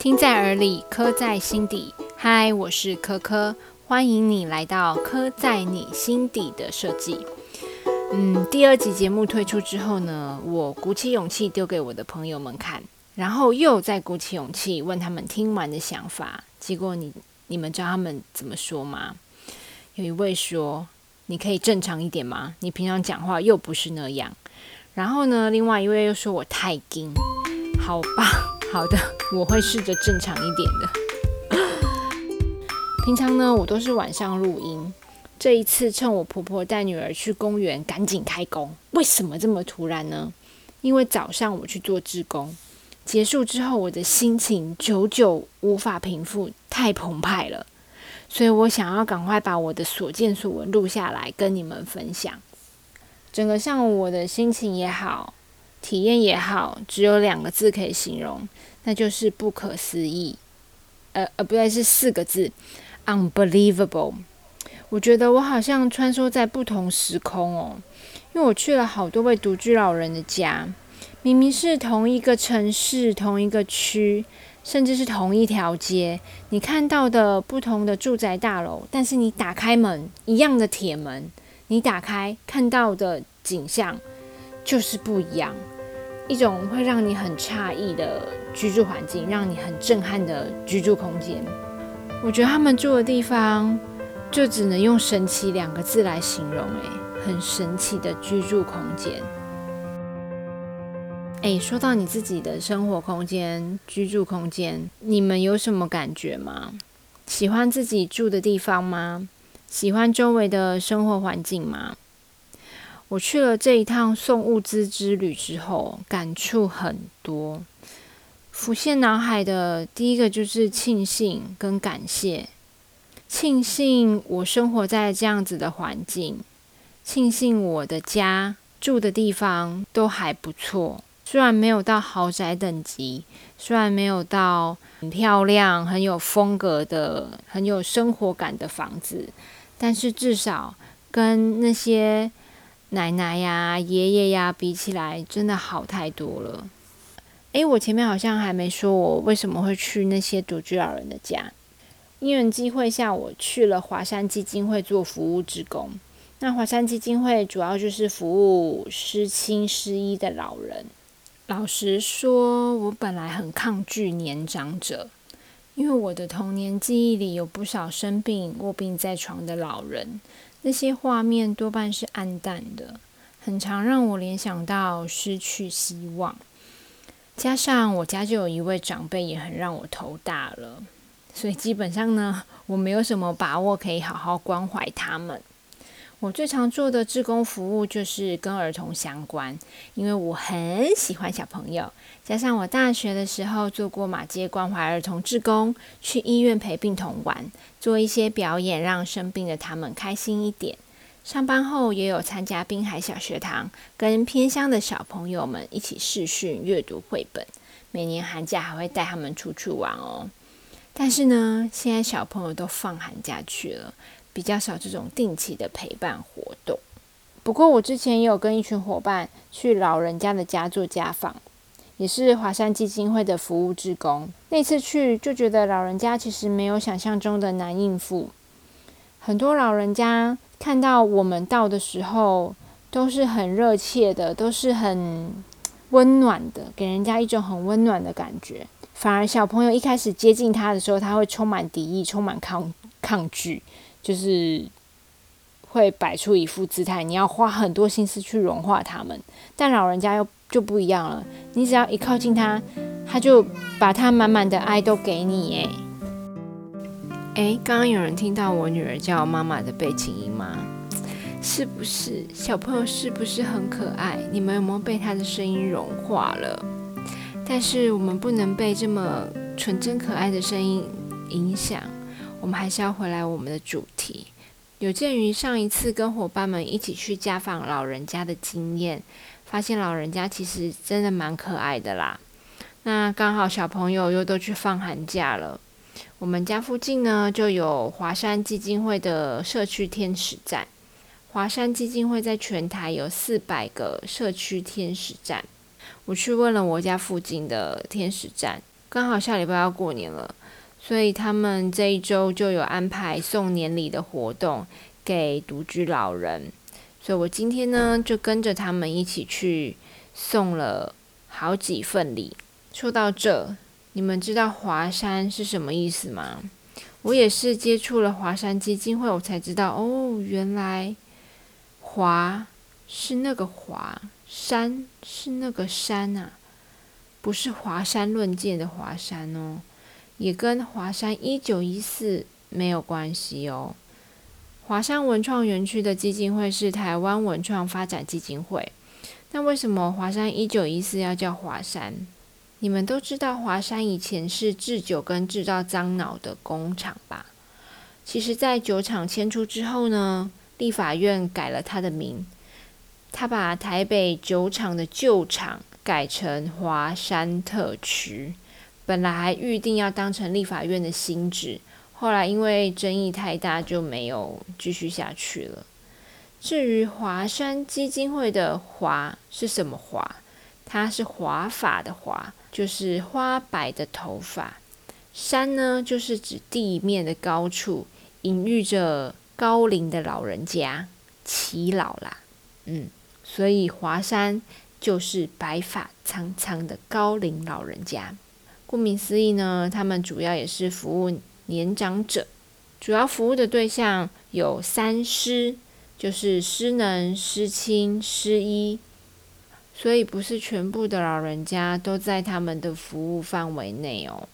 听在耳里，刻在心底。嗨，我是科科，欢迎你来到刻在你心底的设计。嗯，第二集节目推出之后呢，我鼓起勇气丢给我的朋友们看，然后又再鼓起勇气问他们听完的想法。结果你你们知道他们怎么说吗？有一位说：“你可以正常一点吗？你平常讲话又不是那样。”然后呢，另外一位又说我太硬。好吧，好的，我会试着正常一点的。平常呢，我都是晚上录音。这一次趁我婆婆带女儿去公园，赶紧开工。为什么这么突然呢？因为早上我去做志工，结束之后我的心情久久无法平复，太澎湃了，所以我想要赶快把我的所见所闻录下来跟你们分享。整个上午我的心情也好，体验也好，只有两个字可以形容，那就是不可思议。呃呃，不对，是四个字，unbelievable。我觉得我好像穿梭在不同时空哦，因为我去了好多位独居老人的家，明明是同一个城市、同一个区，甚至是同一条街，你看到的不同的住宅大楼，但是你打开门，一样的铁门，你打开看到的景象就是不一样，一种会让你很诧异的居住环境，让你很震撼的居住空间。我觉得他们住的地方。就只能用“神奇”两个字来形容，诶，很神奇的居住空间。诶，说到你自己的生活空间、居住空间，你们有什么感觉吗？喜欢自己住的地方吗？喜欢周围的生活环境吗？我去了这一趟送物资之旅之后，感触很多。浮现脑海的第一个就是庆幸跟感谢。庆幸我生活在这样子的环境，庆幸我的家住的地方都还不错。虽然没有到豪宅等级，虽然没有到很漂亮、很有风格的、很有生活感的房子，但是至少跟那些奶奶呀、爷爷呀比起来，真的好太多了。诶，我前面好像还没说我为什么会去那些独居老人的家。因缘机会下，我去了华山基金会做服务职工。那华山基金会主要就是服务失亲失医的老人。老实说，我本来很抗拒年长者，因为我的童年记忆里有不少生病卧病在床的老人，那些画面多半是暗淡的，很常让我联想到失去希望。加上我家就有一位长辈，也很让我头大了。所以基本上呢，我没有什么把握可以好好关怀他们。我最常做的志工服务就是跟儿童相关，因为我很喜欢小朋友。加上我大学的时候做过马街关怀儿童志工，去医院陪病童玩，做一些表演，让生病的他们开心一点。上班后也有参加滨海小学堂，跟偏乡的小朋友们一起试训阅读绘本。每年寒假还会带他们出去玩哦。但是呢，现在小朋友都放寒假去了，比较少这种定期的陪伴活动。不过我之前也有跟一群伙伴去老人家的家做家访，也是华山基金会的服务职工。那次去就觉得老人家其实没有想象中的难应付，很多老人家看到我们到的时候都是很热切的，都是很温暖的，给人家一种很温暖的感觉。反而小朋友一开始接近他的时候，他会充满敌意，充满抗抗拒，就是会摆出一副姿态，你要花很多心思去融化他们。但老人家又就不一样了，你只要一靠近他，他就把他满满的爱都给你。诶，诶，刚刚有人听到我女儿叫妈妈的背景音吗？是不是小朋友是不是很可爱？你们有没有被他的声音融化了？但是我们不能被这么纯真可爱的声音影响，我们还是要回来我们的主题。有鉴于上一次跟伙伴们一起去家访老人家的经验，发现老人家其实真的蛮可爱的啦。那刚好小朋友又都去放寒假了，我们家附近呢就有华山基金会的社区天使站。华山基金会在全台有四百个社区天使站。我去问了我家附近的天使站，刚好下礼拜要过年了，所以他们这一周就有安排送年礼的活动给独居老人。所以我今天呢，就跟着他们一起去送了好几份礼。说到这，你们知道华山是什么意思吗？我也是接触了华山基金会，我才知道哦，原来华是那个华，山是那个山啊，不是华山论剑的华山哦，也跟华山一九一四没有关系哦。华山文创园区的基金会是台湾文创发展基金会，那为什么华山一九一四要叫华山？你们都知道华山以前是制酒跟制造樟脑的工厂吧？其实，在酒厂迁出之后呢，立法院改了他的名，他把台北酒厂的旧厂改成华山特区。本来预定要当成立法院的新址，后来因为争议太大，就没有继续下去了。至于华山基金会的“华”是什么“华”？它是华发的“华”。就是花白的头发，山呢，就是指地面的高处，隐喻着高龄的老人家，耆老啦，嗯，所以华山就是白发苍苍的高龄老人家。顾名思义呢，他们主要也是服务年长者，主要服务的对象有三师，就是失能、失亲、失医。所以不是全部的老人家都在他们的服务范围内哦。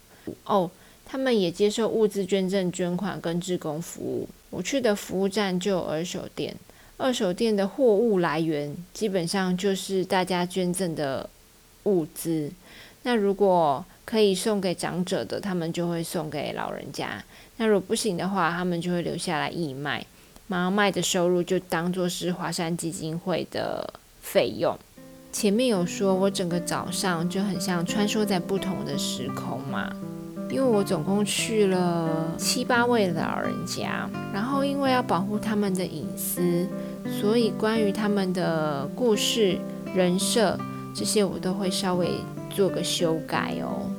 哦，他们也接受物资捐赠、捐款跟志工服务。我去的服务站就有二手店，二手店的货物来源基本上就是大家捐赠的物资。那如果可以送给长者的，他们就会送给老人家；那如果不行的话，他们就会留下来义卖，然后卖的收入就当做是华山基金会的费用。前面有说，我整个早上就很像穿梭在不同的时空嘛，因为我总共去了七八位老人家，然后因为要保护他们的隐私，所以关于他们的故事、人设这些，我都会稍微做个修改哦。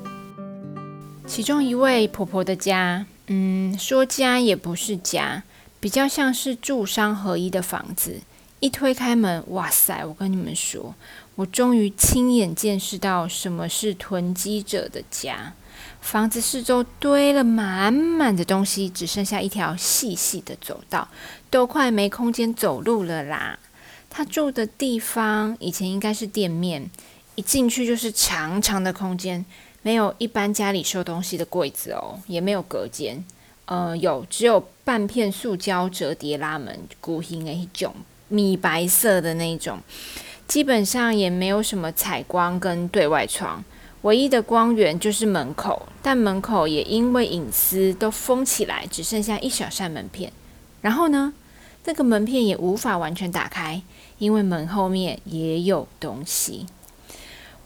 其中一位婆婆的家，嗯，说家也不是家，比较像是住商合一的房子。一推开门，哇塞！我跟你们说。我终于亲眼见识到什么是囤积者的家。房子四周堆了满满的东西，只剩下一条细细的走道，都快没空间走路了啦。他住的地方以前应该是店面，一进去就是长长的空间，没有一般家里收东西的柜子哦，也没有隔间。呃，有只有半片塑胶折叠拉门，古形的一种米白色的那种。基本上也没有什么采光跟对外窗，唯一的光源就是门口，但门口也因为隐私都封起来，只剩下一小扇门片。然后呢，这个门片也无法完全打开，因为门后面也有东西。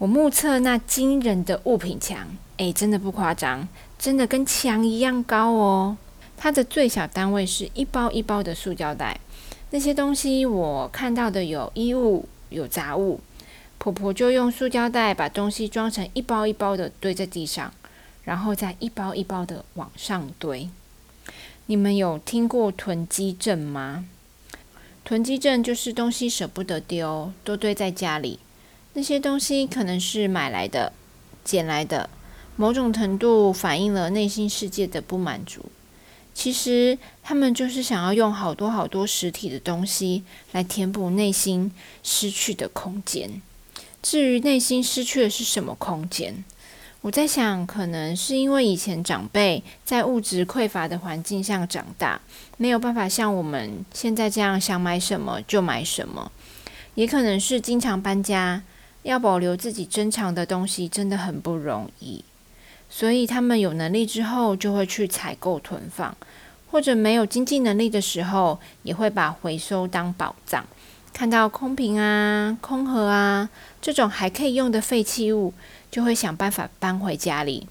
我目测那惊人的物品墙，诶，真的不夸张，真的跟墙一样高哦。它的最小单位是一包一包的塑胶袋，那些东西我看到的有衣物。有杂物，婆婆就用塑胶袋把东西装成一包一包的堆在地上，然后再一包一包的往上堆。你们有听过囤积症吗？囤积症就是东西舍不得丢，都堆在家里。那些东西可能是买来的、捡来的，某种程度反映了内心世界的不满足。其实他们就是想要用好多好多实体的东西来填补内心失去的空间。至于内心失去的是什么空间，我在想，可能是因为以前长辈在物质匮乏的环境下长大，没有办法像我们现在这样想买什么就买什么。也可能是经常搬家，要保留自己珍藏的东西真的很不容易。所以他们有能力之后，就会去采购囤放；或者没有经济能力的时候，也会把回收当宝藏。看到空瓶啊、空盒啊这种还可以用的废弃物，就会想办法搬回家里。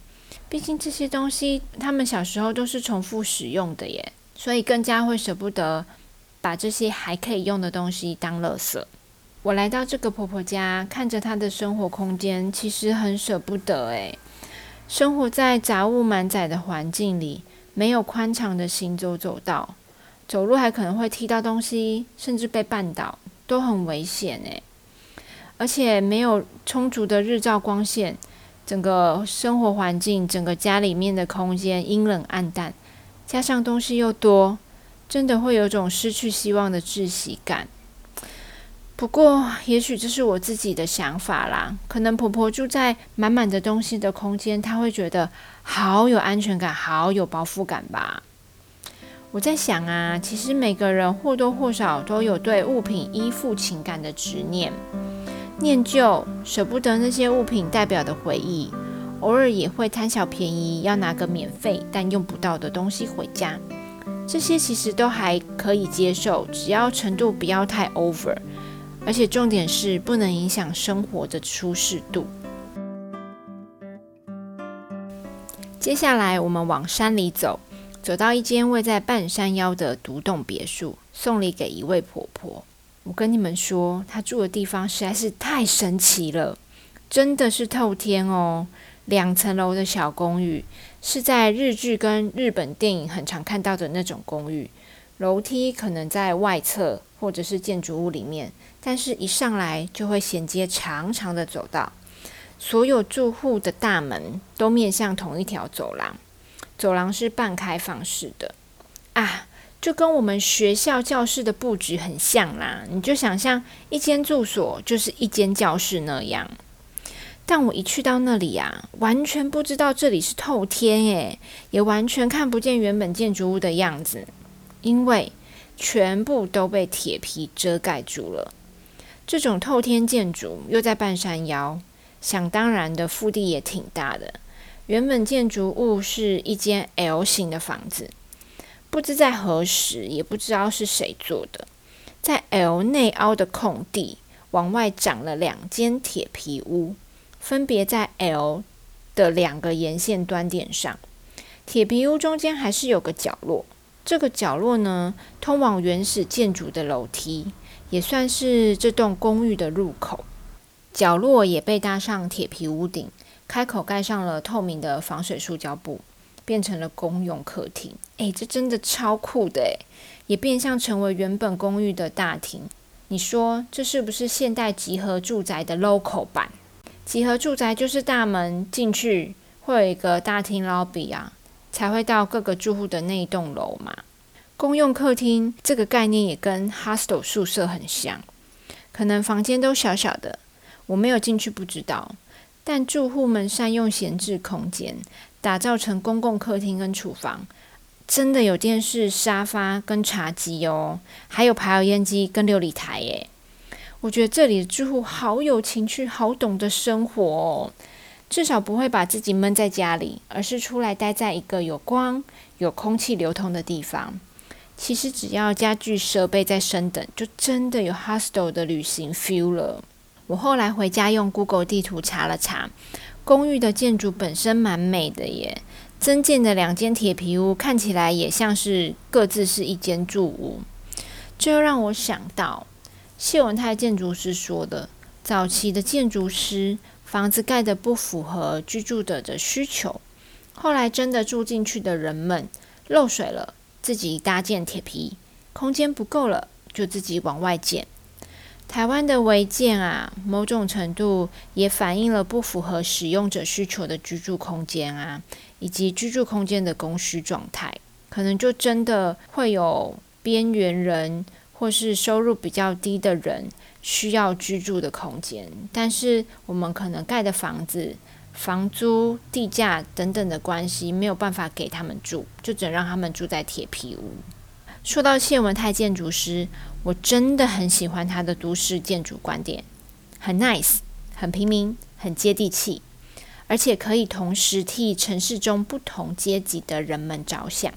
毕竟这些东西他们小时候都是重复使用的耶，所以更加会舍不得把这些还可以用的东西当垃圾。我来到这个婆婆家，看着她的生活空间，其实很舍不得诶。生活在杂物满载的环境里，没有宽敞的行走走道，走路还可能会踢到东西，甚至被绊倒，都很危险诶。而且没有充足的日照光线，整个生活环境，整个家里面的空间阴冷暗淡，加上东西又多，真的会有种失去希望的窒息感。不过，也许这是我自己的想法啦。可能婆婆住在满满的东西的空间，她会觉得好有安全感，好有包袱感吧。我在想啊，其实每个人或多或少都有对物品依附情感的执念。念旧，舍不得那些物品代表的回忆，偶尔也会贪小便宜，要拿个免费但用不到的东西回家。这些其实都还可以接受，只要程度不要太 over，而且重点是不能影响生活的舒适度。接下来我们往山里走，走到一间位在半山腰的独栋别墅，送礼给一位婆婆。我跟你们说，她住的地方实在是太神奇了，真的是透天哦！两层楼的小公寓，是在日剧跟日本电影很常看到的那种公寓。楼梯可能在外侧或者是建筑物里面，但是一上来就会衔接长长的走道。所有住户的大门都面向同一条走廊，走廊是半开放式的啊。就跟我们学校教室的布局很像啦，你就想象一间住所就是一间教室那样。但我一去到那里啊，完全不知道这里是透天诶，也完全看不见原本建筑物的样子，因为全部都被铁皮遮盖住了。这种透天建筑又在半山腰，想当然的腹地也挺大的。原本建筑物是一间 L 型的房子。不知在何时，也不知道是谁做的，在 L 内凹的空地往外长了两间铁皮屋，分别在 L 的两个沿线端点上。铁皮屋中间还是有个角落，这个角落呢，通往原始建筑的楼梯，也算是这栋公寓的入口。角落也被搭上铁皮屋顶，开口盖上了透明的防水塑胶布。变成了公用客厅，诶，这真的超酷的诶，也变相成为原本公寓的大厅。你说这是不是现代集合住宅的 local 版？集合住宅就是大门进去会有一个大厅 lobby 啊，才会到各个住户的那一栋楼嘛。公用客厅这个概念也跟 hostel 宿舍很像，可能房间都小小的，我没有进去不知道，但住户们善用闲置空间。打造成公共客厅跟厨房，真的有电视、沙发跟茶几哦，还有排油烟机跟琉璃台耶。我觉得这里的住户好有情趣，好懂得生活哦。至少不会把自己闷在家里，而是出来待在一个有光、有空气流通的地方。其实只要家具设备在升等，就真的有 hostel 的旅行 feel 了。我后来回家用 Google 地图查了查。公寓的建筑本身蛮美的耶，增建的两间铁皮屋看起来也像是各自是一间住屋，这又让我想到谢文泰建筑师说的：早期的建筑师房子盖的不符合居住者的需求，后来真的住进去的人们漏水了，自己搭建铁皮，空间不够了，就自己往外建。台湾的违建啊，某种程度也反映了不符合使用者需求的居住空间啊，以及居住空间的供需状态，可能就真的会有边缘人或是收入比较低的人需要居住的空间，但是我们可能盖的房子、房租、地价等等的关系，没有办法给他们住，就只能让他们住在铁皮屋。说到谢文泰建筑师，我真的很喜欢他的都市建筑观点，很 nice，很平民，很接地气，而且可以同时替城市中不同阶级的人们着想。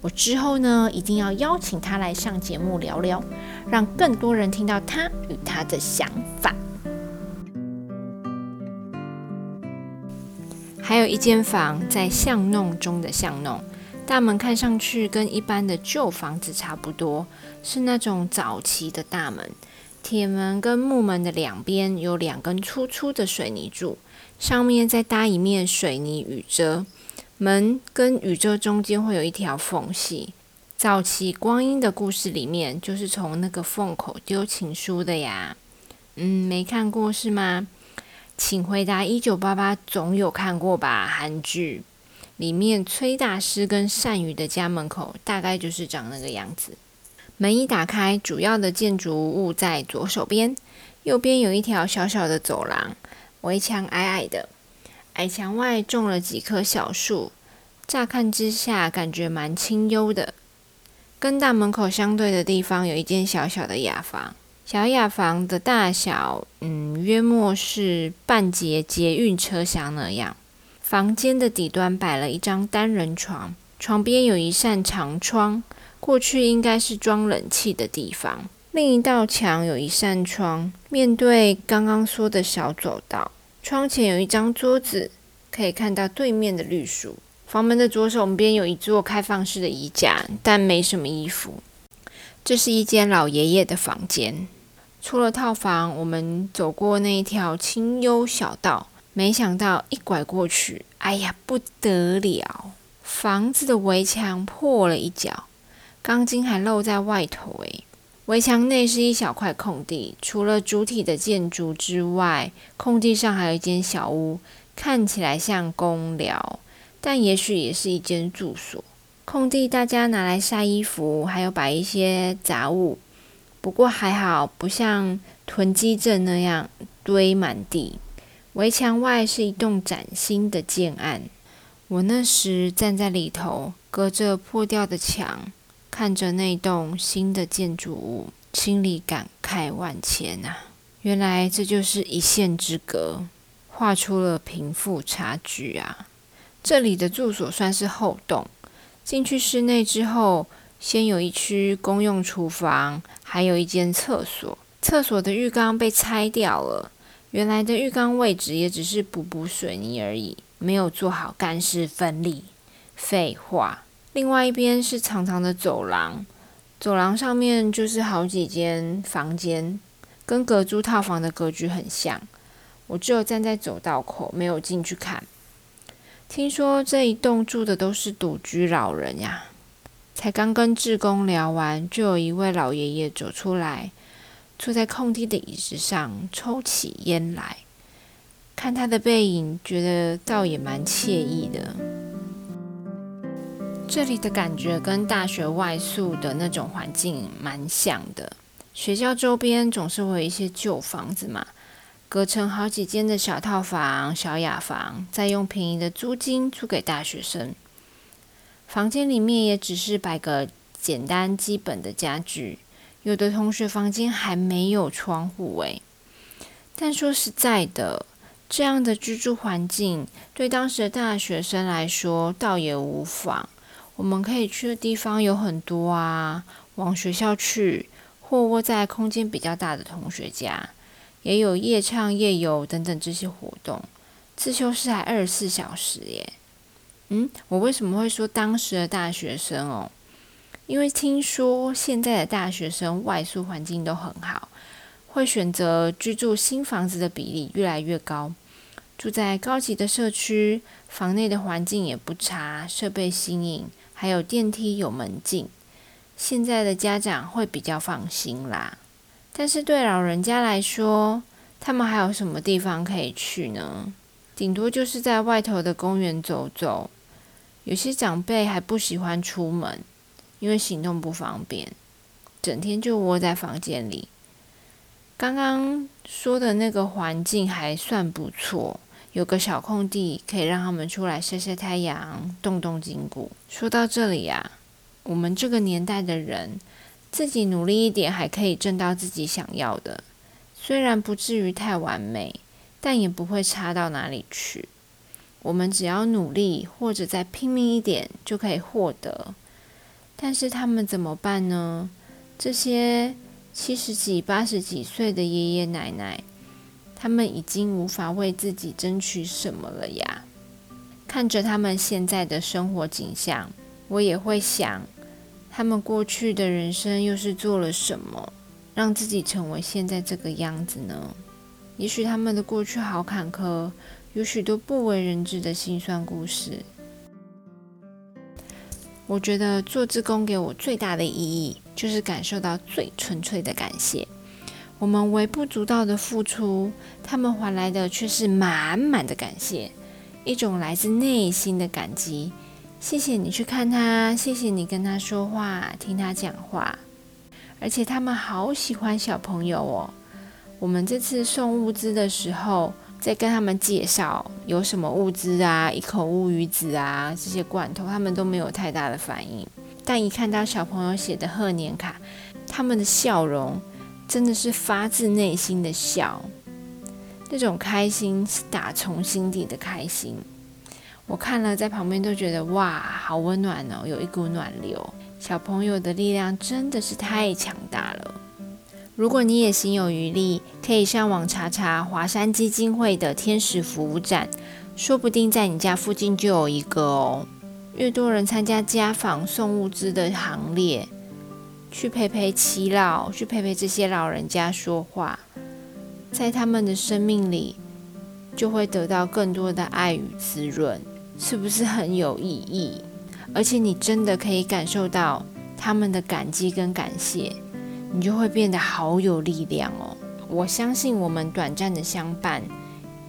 我之后呢，一定要邀请他来上节目聊聊，让更多人听到他与他的想法。还有一间房在巷弄中的巷弄。大门看上去跟一般的旧房子差不多，是那种早期的大门，铁门跟木门的两边有两根粗粗的水泥柱，上面再搭一面水泥雨遮。门跟宇宙中间会有一条缝隙。早期光阴的故事里面，就是从那个缝口丢情书的呀。嗯，没看过是吗？请回答。一九八八总有看过吧？韩剧里面崔大师跟善宇的家门口大概就是长那个样子。门一打开，主要的建筑物在左手边，右边有一条小小的走廊，围墙矮矮的。矮墙外种了几棵小树，乍看之下感觉蛮清幽的。跟大门口相对的地方有一间小小的雅房，小雅房的大小，嗯，约莫是半截捷运车厢那样。房间的底端摆了一张单人床，床边有一扇长窗，过去应该是装冷气的地方。另一道墙有一扇窗，面对刚刚说的小走道。窗前有一张桌子，可以看到对面的绿树。房门的左手边有一座开放式的衣架，但没什么衣服。这是一间老爷爷的房间。出了套房，我们走过那一条清幽小道，没想到一拐过去，哎呀，不得了！房子的围墙破了一角，钢筋还露在外头。诶。围墙内是一小块空地，除了主体的建筑之外，空地上还有一间小屋，看起来像公寮，但也许也是一间住所。空地大家拿来晒衣服，还有摆一些杂物，不过还好，不像囤积症那样堆满地。围墙外是一栋崭新的建案，我那时站在里头，隔着破掉的墙。看着那栋新的建筑物，心里感慨万千啊！原来这就是一线之隔，画出了贫富差距啊！这里的住所算是后栋，进去室内之后，先有一区公用厨房，还有一间厕所。厕所的浴缸被拆掉了，原来的浴缸位置也只是补补水泥而已，没有做好干湿分离。废话。另外一边是长长的走廊，走廊上面就是好几间房间，跟隔租套房的格局很像。我只有站在走道口，没有进去看。听说这一栋住的都是独居老人呀。才刚跟志工聊完，就有一位老爷爷走出来，坐在空地的椅子上抽起烟来。看他的背影，觉得倒也蛮惬意的。这里的感觉跟大学外宿的那种环境蛮像的。学校周边总是会有一些旧房子嘛，隔成好几间的小套房、小雅房，再用便宜的租金租给大学生。房间里面也只是摆个简单基本的家具，有的同学房间还没有窗户诶。但说实在的，这样的居住环境对当时的大学生来说倒也无妨。我们可以去的地方有很多啊，往学校去，或窝在空间比较大的同学家，也有夜唱、夜游等等这些活动。自修室还二十四小时耶。嗯，我为什么会说当时的大学生哦？因为听说现在的大学生外宿环境都很好，会选择居住新房子的比例越来越高。住在高级的社区，房内的环境也不差，设备新颖。还有电梯有门禁，现在的家长会比较放心啦。但是对老人家来说，他们还有什么地方可以去呢？顶多就是在外头的公园走走。有些长辈还不喜欢出门，因为行动不方便，整天就窝在房间里。刚刚说的那个环境还算不错。有个小空地，可以让他们出来晒晒太阳、动动筋骨。说到这里呀，我们这个年代的人，自己努力一点，还可以挣到自己想要的。虽然不至于太完美，但也不会差到哪里去。我们只要努力，或者再拼命一点，就可以获得。但是他们怎么办呢？这些七十几、八十几岁的爷爷奶奶。他们已经无法为自己争取什么了呀！看着他们现在的生活景象，我也会想，他们过去的人生又是做了什么？让自己成为现在这个样子呢？也许他们的过去好坎坷，有许多不为人知的辛酸故事。我觉得做志工给我最大的意义，就是感受到最纯粹的感谢。我们微不足道的付出，他们换来的却是满满的感谢，一种来自内心的感激。谢谢你去看他，谢谢你跟他说话，听他讲话，而且他们好喜欢小朋友哦。我们这次送物资的时候，在跟他们介绍有什么物资啊，一口乌鱼子啊这些罐头，他们都没有太大的反应。但一看到小朋友写的贺年卡，他们的笑容。真的是发自内心的笑，那种开心是打从心底的开心。我看了在旁边都觉得哇，好温暖哦，有一股暖流。小朋友的力量真的是太强大了。如果你也心有余力，可以上网查查华山基金会的天使服务站，说不定在你家附近就有一个哦。越多人参加家访送物资的行列。去陪陪耆老，去陪陪这些老人家说话，在他们的生命里，就会得到更多的爱与滋润，是不是很有意义？而且你真的可以感受到他们的感激跟感谢，你就会变得好有力量哦。我相信我们短暂的相伴，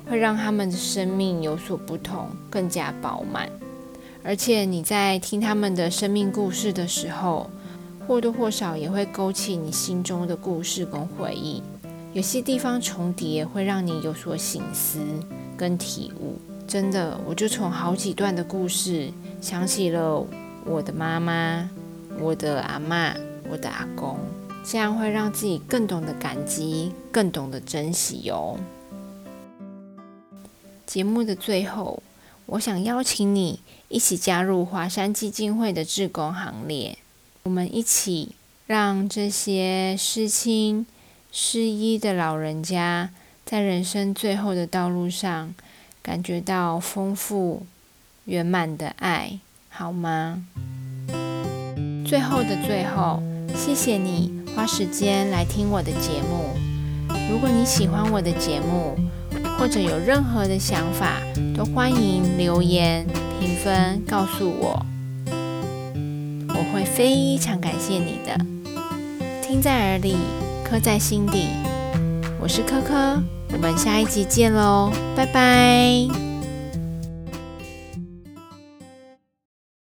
会让他们的生命有所不同，更加饱满。而且你在听他们的生命故事的时候，或多或少也会勾起你心中的故事跟回忆，有些地方重叠会让你有所醒思跟体悟。真的，我就从好几段的故事想起了我的妈妈、我的阿妈、我的阿公，这样会让自己更懂得感激，更懂得珍惜哟。节目的最后，我想邀请你一起加入华山基金会的志工行列。我们一起让这些失亲、失依的老人家，在人生最后的道路上，感觉到丰富圆满的爱，好吗？最后的最后，谢谢你花时间来听我的节目。如果你喜欢我的节目，或者有任何的想法，都欢迎留言评分告诉我。我会非常感谢你的，听在耳里，刻在心底。我是珂珂，我们下一集见喽，拜拜。